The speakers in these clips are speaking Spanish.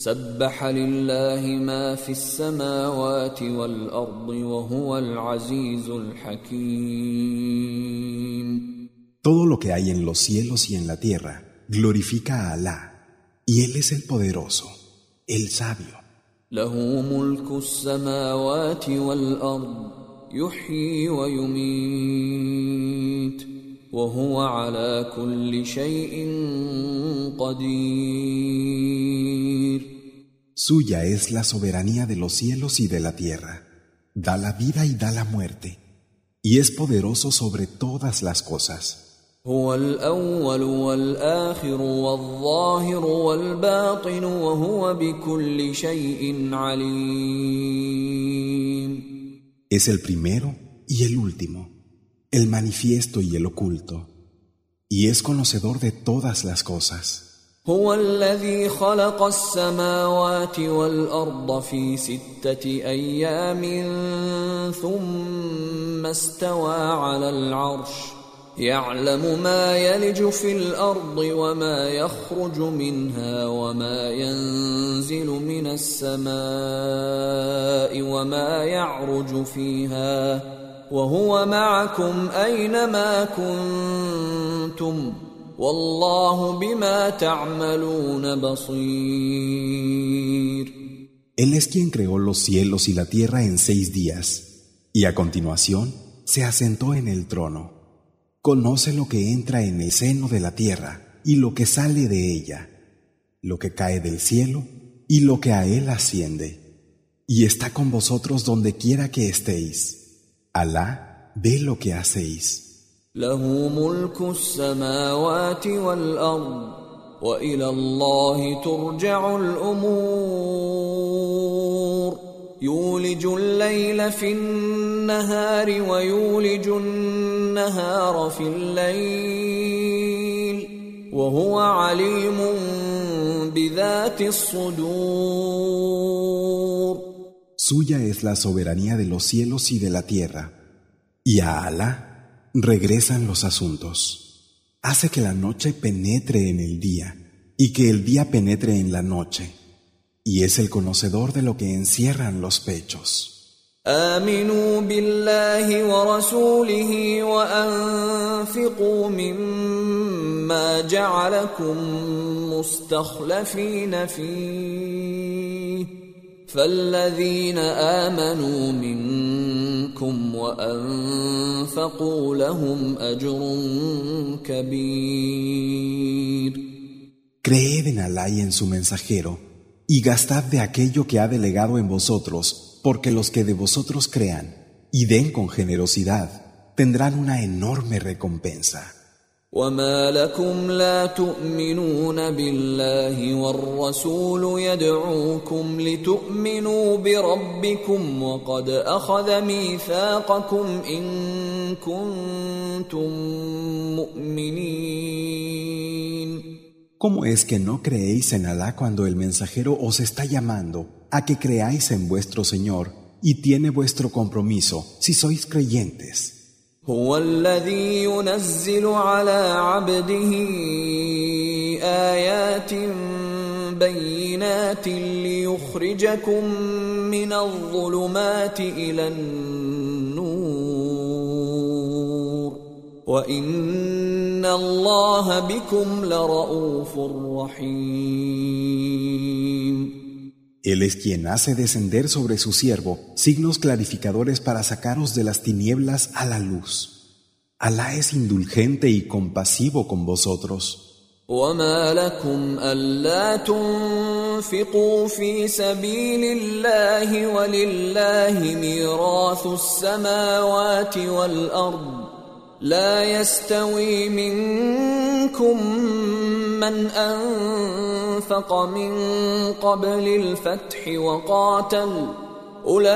سبح لله ما في السماوات والأرض وهو العزيز الحكيم Todo lo que hay en los cielos y en la tierra glorifica a Alá, y Él es el poderoso, el sabio. له ملك السماوات والأرض يحيي ويميت وهو على كل شيء قدير Suya es la soberanía de los cielos y de la tierra. Da la vida y da la muerte. Y es poderoso sobre todas las cosas. هو الأول والآخر والظاهر والباطن وهو بكل شيء عليم Es el primero y el último, el manifiesto y el oculto. Y es conocedor de todas las cosas. هو الذي خلق السماوات والأرض في ستة أيام ثم استوى على العرش. يعلم ما يلج في الأرض وما يخرج منها وما ينزل من السماء وما يعرج فيها. وهو معكم أينما كنتم. Wallahu. Él es quien creó los cielos y la tierra en seis días, y a continuación se asentó en el trono. Conoce lo que entra en el seno de la tierra y lo que sale de ella, lo que cae del cielo y lo que a él asciende. Y está con vosotros donde quiera que estéis. Alá ve lo que hacéis. له ملك السماوات والأرض وإلى الله ترجع الأمور. يولج الليل في النهار ويولج النهار في الليل وهو عليم بذات الصدور. Suya es la soberanía de los cielos y de la tierra, y a Alá regresan los asuntos. Hace que la noche penetre en el día y que el día penetre en la noche, y es el conocedor de lo que encierran los pechos. آمنوا بالله ورسوله وأنفقوا مما جعلكم مستخلفين فيه فالذين آمنوا منكم وأنفقوا لهم أجر كبير Creed en Alá y en su mensajero, y gastad de aquello que ha delegado en vosotros, porque los que de vosotros crean y den con generosidad tendrán una enorme recompensa. وما لكم لا تؤمنون بالله والرسول يدعوكم لتؤمنوا بربكم وقد اخذ ميثاقكم ان كنتم مؤمنين ¿Cómo es que no creéis en Alá cuando el mensajero os está llamando a que creáis en vuestro Señor y tiene vuestro compromiso si sois creyentes? هو الذي ينزل على عبده آيات بينات ليخرجكم من الظلمات إلى النور. وإن الله بكم لرؤوف رحيم. Él es quien hace descender sobre su siervo signos clarificadores para sacaros de las tinieblas a la luz. Alá es indulgente y compasivo con vosotros. وما لكم ألا تنفقوا في سبيل الله ولله ميراث السماوات والأرض لا يستوي منكم من أنفق من قبل الفتح وقاتل. أولئك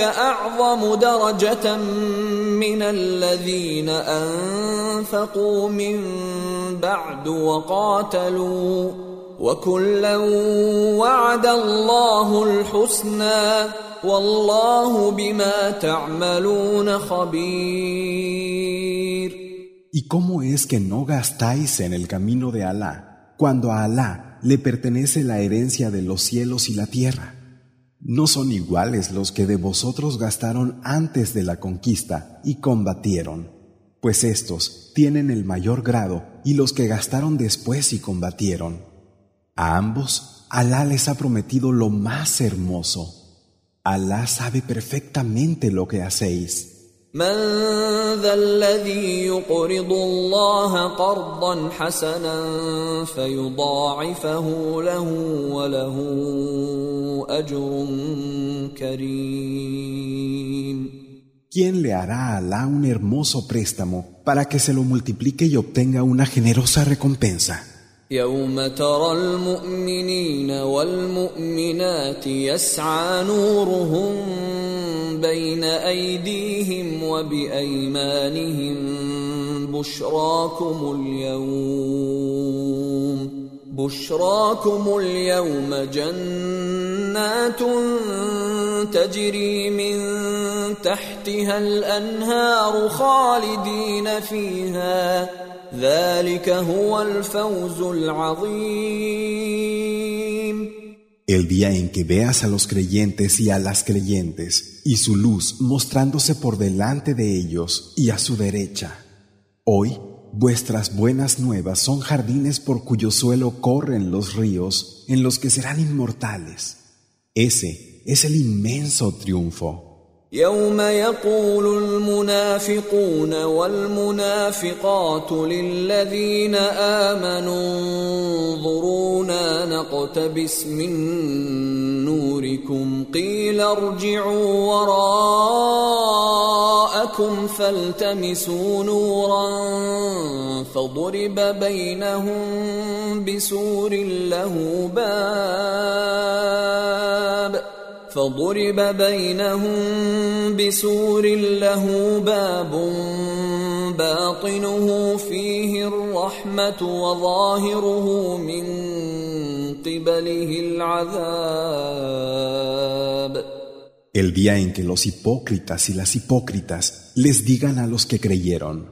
أعظم درجة من الذين أنفقوا من بعد وقاتلوا. وكلا وعد الله الحسنى والله بما تعملون خبير ¿Y cómo es que no gastáis en el camino de Alá, cuando a Alá le pertenece la herencia de los cielos y la tierra? No son iguales los que de vosotros gastaron antes de la conquista y combatieron, pues estos tienen el mayor grado y los que gastaron después y combatieron. A ambos, Alá les ha prometido lo más hermoso. Alá sabe perfectamente lo que hacéis. من ذا الذي يقرض الله قرضا حسنا فيضاعفه له وله اجر كريم ¿Quién le hará a Alá un hermoso préstamo para que se lo multiplique y obtenga una generosa recompensa? يوم ترى المؤمنين والمؤمنات يسعى نورهم بين أيديهم وبأيمانهم بشراكم اليوم بشراكم اليوم جنات تجري من تحتها الأنهار خالدين فيها El día en que veas a los creyentes y a las creyentes y su luz mostrándose por delante de ellos y a su derecha. Hoy vuestras buenas nuevas son jardines por cuyo suelo corren los ríos en los que serán inmortales. Ese es el inmenso triunfo. يوم يقول المنافقون والمنافقات للذين امنوا انظرونا نقتبس من نوركم قيل ارجعوا وراءكم فالتمسوا نورا فضرب بينهم بسور له باب فضرب بينهم بسور له باب باطنه فيه الرحمة وظاهره من قبله العذاب El día en que los hipócritas y las hipócritas les digan a los que creyeron,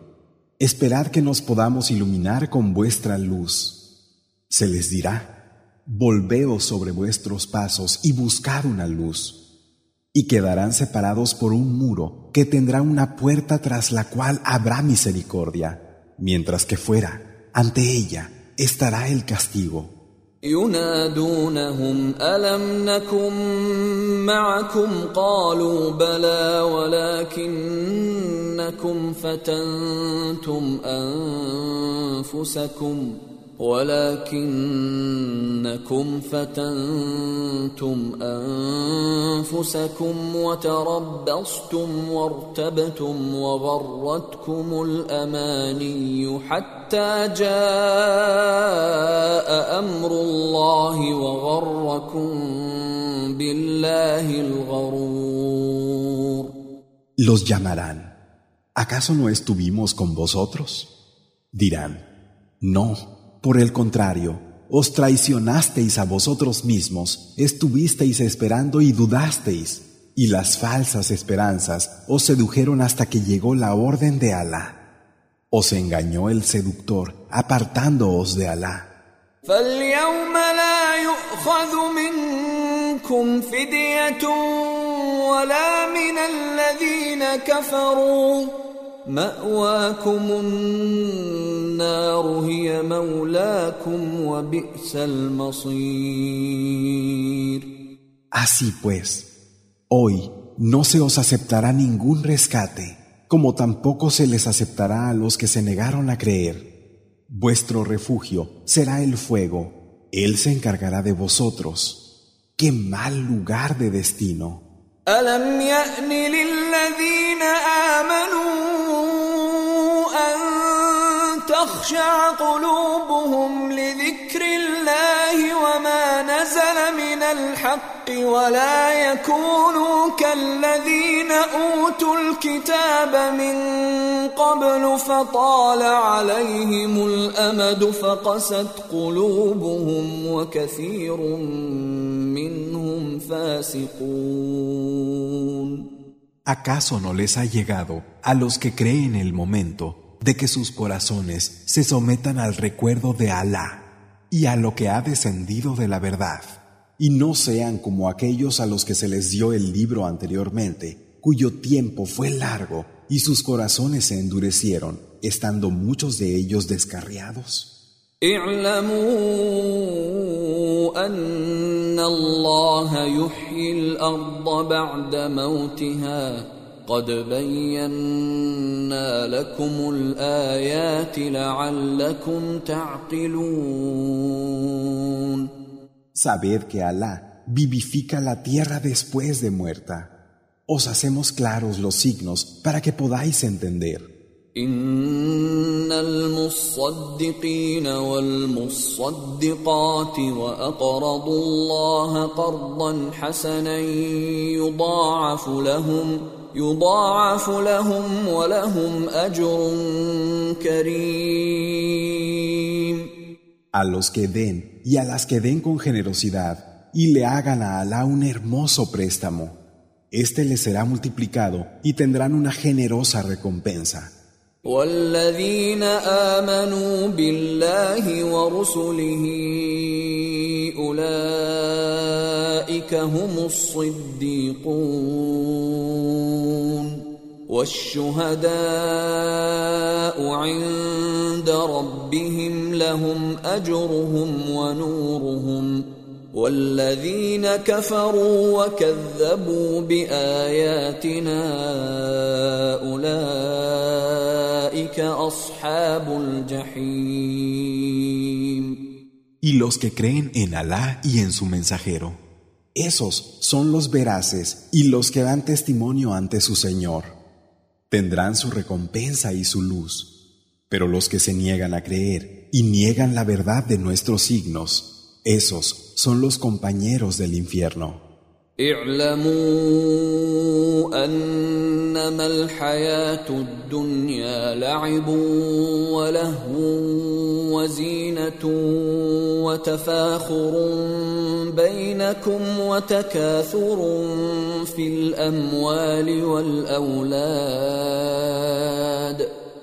esperad que nos podamos iluminar con vuestra luz. Se les dirá, Volveos sobre vuestros pasos y buscad una luz, y quedarán separados por un muro que tendrá una puerta tras la cual habrá misericordia, mientras que fuera, ante ella, estará el castigo. ولكنكم فتنتم أنفسكم وتربصتم وارتبتم وغرتكم الأماني حتى جاء أمر الله وغركم بالله الغرور. Los llamarán. ¿Acaso no estuvimos con vosotros? Dirán No. Por el contrario, os traicionasteis a vosotros mismos, estuvisteis esperando y dudasteis, y las falsas esperanzas os sedujeron hasta que llegó la orden de Alá. Os engañó el seductor, apartándoos de Alá. Así pues, hoy no se os aceptará ningún rescate, como tampoco se les aceptará a los que se negaron a creer. Vuestro refugio será el fuego, Él se encargará de vosotros. ¡Qué mal lugar de destino! تخشع قلوبهم لذكر الله وما نزل من الحق ولا يكونوا كالذين أوتوا الكتاب من قبل فطال عليهم الأمد فقست قلوبهم وكثير منهم فاسقون. ¿Acaso no les ha llegado a los que creen el momento de que sus corazones se sometan al recuerdo de Alá y a lo que ha descendido de la verdad, y no sean como aquellos a los que se les dio el libro anteriormente, cuyo tiempo fue largo y sus corazones se endurecieron, estando muchos de ellos descarriados? أن الله يحيي الأرض بعد موتها قد بينا لكم الآيات لعلكم تعقلون Sabed que Alá vivifica la tierra después de muerta. Os hacemos claros los signos para que podáis entender. ان المصدقين والمصدقات واقرضوا الله قرضا حسنا يضاعف لهم يضاعف لهم ولهم اجر كريم A los que den y a las que den con generosidad y le hagan a Alá un hermoso préstamo, este les será multiplicado y tendrán una generosa recompensa. والذين آمنوا بالله ورسله أولئك هم الصديقون والشهداء عند ربهم لهم أجرهم ونورهم والذين كفروا وكذبوا باياتنا اولئك اصحاب الجحيم Y los que creen en Alá y en su mensajero, esos son los veraces y los que dan testimonio ante su Señor. Tendrán su recompensa y su luz. Pero los que se niegan a creer y niegan la verdad de nuestros signos, esos son los compañeros del infierno. اعلموا أنما الحياة الدنيا لعب ولهو وزينة وتفاخر بينكم وتكاثر في الأموال والأولاد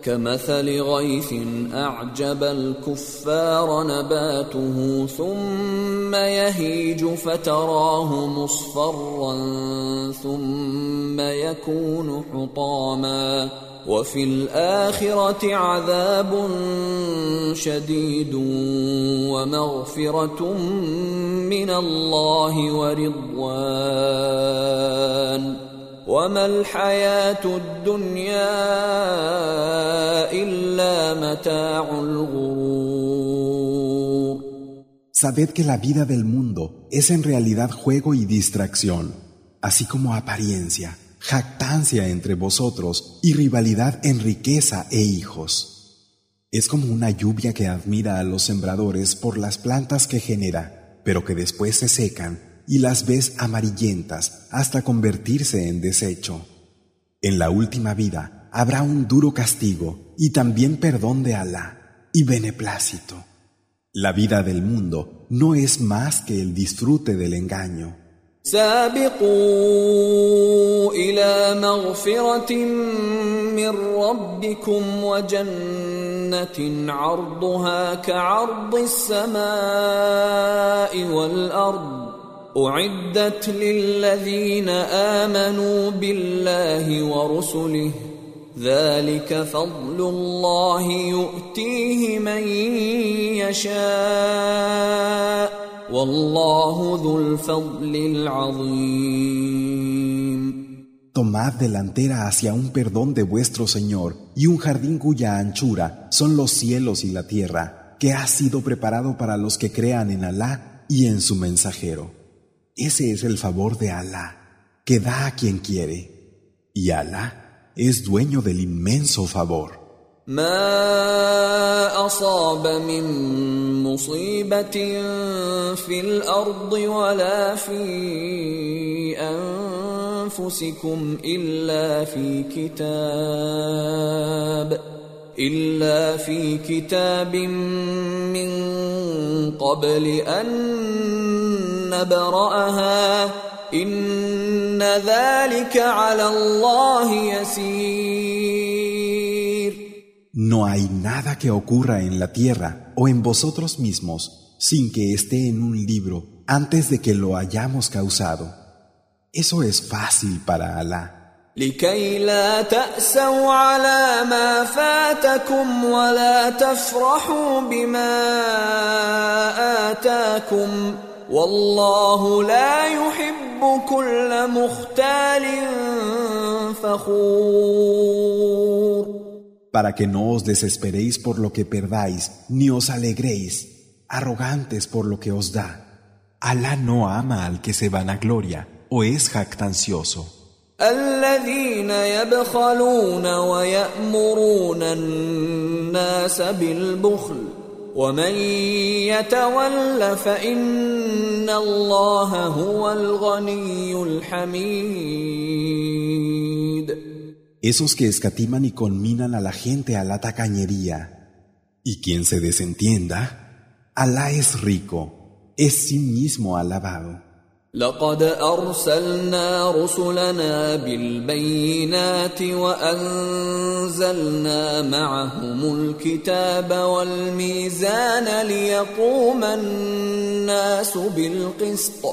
كمثل غيث أعجب الكفار نباته ثم يهيج فتراه مصفرا ثم يكون حطاما وفي الآخرة عذاب شديد ومغفرة من الله ورضوان وما الحياه الدنيا الا متاع الغرور Sabed que la vida del mundo es en realidad juego y distracción, así como apariencia, jactancia entre vosotros y rivalidad en riqueza e hijos. Es como una lluvia que admira a los sembradores por las plantas que genera, pero que después se secan y las ves amarillentas hasta convertirse en desecho. En la última vida habrá un duro castigo y también perdón de Alá y beneplácito. La vida del mundo no es más que el disfrute del engaño. سابقوا الى مغفره من ربكم وجنه عرضها كعرض السماء والارض اعدت للذين امنوا بالله ورسله ذلك فضل الله يؤتيه من يشاء والله ذو الفضل العظيم Tomad delantera hacia un perdón de vuestro Señor y un jardín cuya anchura son los cielos y la tierra, que ha sido preparado para los que crean en Alá y en su mensajero. Ese es el favor de Alá, que da a quien quiere. Y Alá es dueño del inmenso favor. ما اصاب من مصيبه في الارض ولا في انفسكم الا في كتاب الا في كتاب من قبل ان نبراها ان ذلك على الله يسير No hay nada que ocurra en la tierra o en vosotros mismos sin que esté en un libro antes de que lo hayamos causado. Eso es fácil para Alá. لكي لا تأسوا على ما فاتكم ولا تفرحوا بما آتاكم والله لا يحب كل مختال فخور para que no os desesperéis por lo que perdáis, ni os alegréis, arrogantes por lo que os da. Alá no ama al que se vanagloria o es jactancioso. الذين يبخلون ويأمرون الناس بالبخل ومن يتول فإن الله هو الغني الحميد esos que escatiman y conminan a la gente a la tacañería. Y quien se desentienda, Alá es rico, es sí mismo alabado. لقد أرسلنا رسلنا بالبينات وأنزلنا معهم الكتاب والميزان ليقوم الناس بالقسط.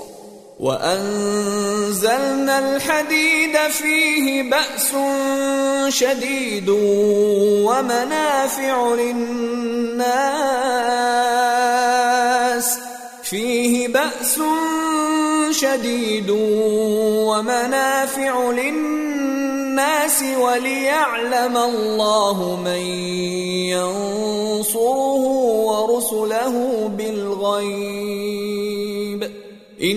وأنزلنا الحديد فيه بأس شديد ومنافع للناس. فيه بأس شديد ومنافع للناس وليعلم الله من ينصره ورسله بالغيب. Y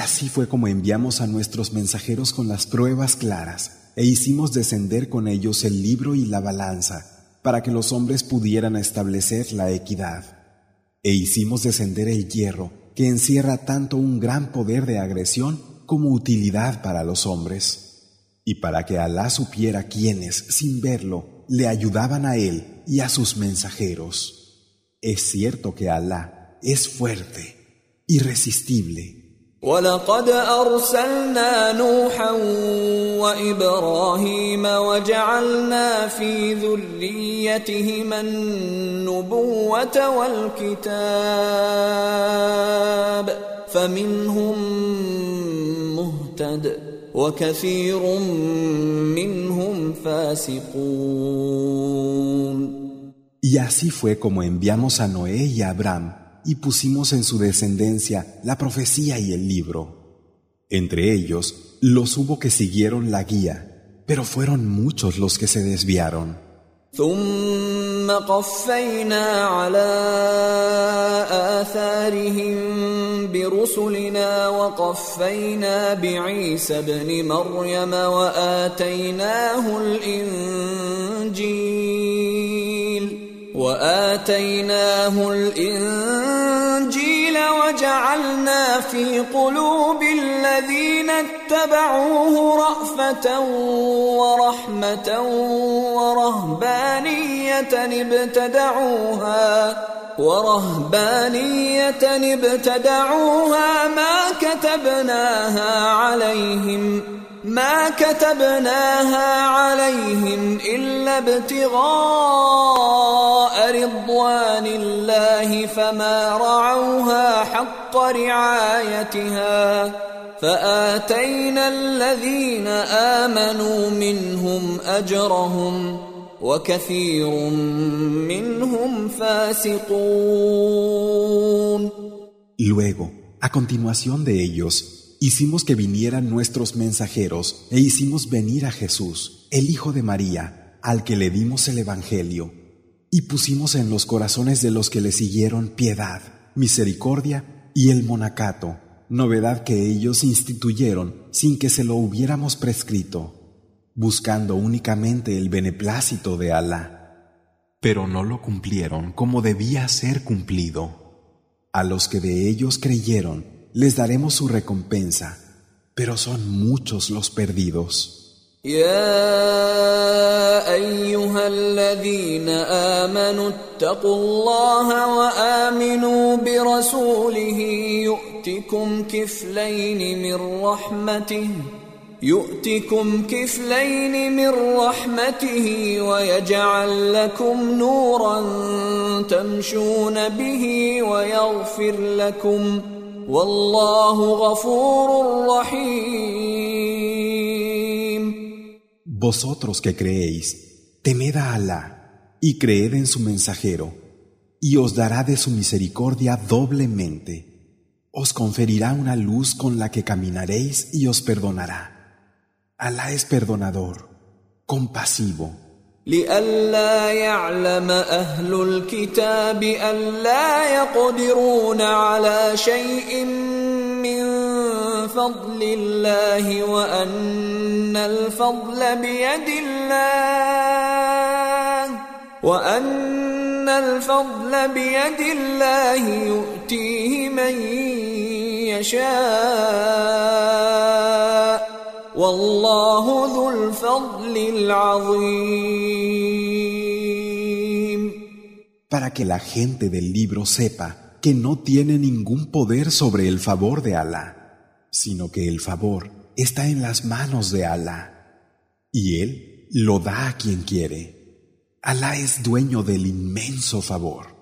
así fue como enviamos a nuestros mensajeros con las pruebas claras e hicimos descender con ellos el libro y la balanza para que los hombres pudieran establecer la equidad. E hicimos descender el hierro que encierra tanto un gran poder de agresión como utilidad para los hombres. Y para que Alá supiera quiénes, sin verlo, le ayudaban a él y a sus mensajeros. Es cierto que Alá es fuerte, irresistible. ولقد أرسلنا نوحا وإبراهيم وجعلنا في ذريتهما النبوة والكتاب فمنهم مهتد Y así fue como enviamos a Noé y a Abraham y pusimos en su descendencia la profecía y el libro. Entre ellos los hubo que siguieron la guía, pero fueron muchos los que se desviaron. وآتيناه الإنجيل وجعلنا في قلوب الذين اتبعوه رأفة ورحمة ورهبانية ابتدعوها ورهبانية ابتدعوها ما كتبناها عليهم ما كتبناها عليهم إلا ابتغاء رضوان الله فما رعوها حق رعايتها فآتينا الذين آمنوا منهم أجرهم وكثير منهم فاسقون. Luego, a continuación de ellos, hicimos que vinieran nuestros mensajeros e hicimos venir a Jesús, el Hijo de María, al que le dimos el Evangelio, y pusimos en los corazones de los que le siguieron piedad, misericordia y el monacato, novedad que ellos instituyeron sin que se lo hubiéramos prescrito, buscando únicamente el beneplácito de Alá. Pero no lo cumplieron como debía ser cumplido. A los que de ellos creyeron les daremos su recompensa, pero son muchos los perdidos. يا أيها الذين آمنوا اتقوا الله وآمنوا برسوله يؤتكم كفلين من رحمته يؤتكم كفلين من رحمته ويجعل لكم نورا تمشون به ويغفر لكم Vosotros que creéis, temed a Alá y creed en su mensajero, y os dará de su misericordia doblemente. Os conferirá una luz con la que caminaréis y os perdonará. Alá es perdonador, compasivo. لئلا يعلم أهل الكتاب ألا يقدرون على شيء من فضل الله وأن الفضل بيد الله وأن الفضل بيد الله يؤتيه من يشاء. والله ذو الفضل العظيم Para que la gente del libro sepa que no tiene ningún poder sobre el favor de Allah sino que el favor está en las manos de Alá, y Él lo da a quien quiere. Alá es dueño del inmenso favor.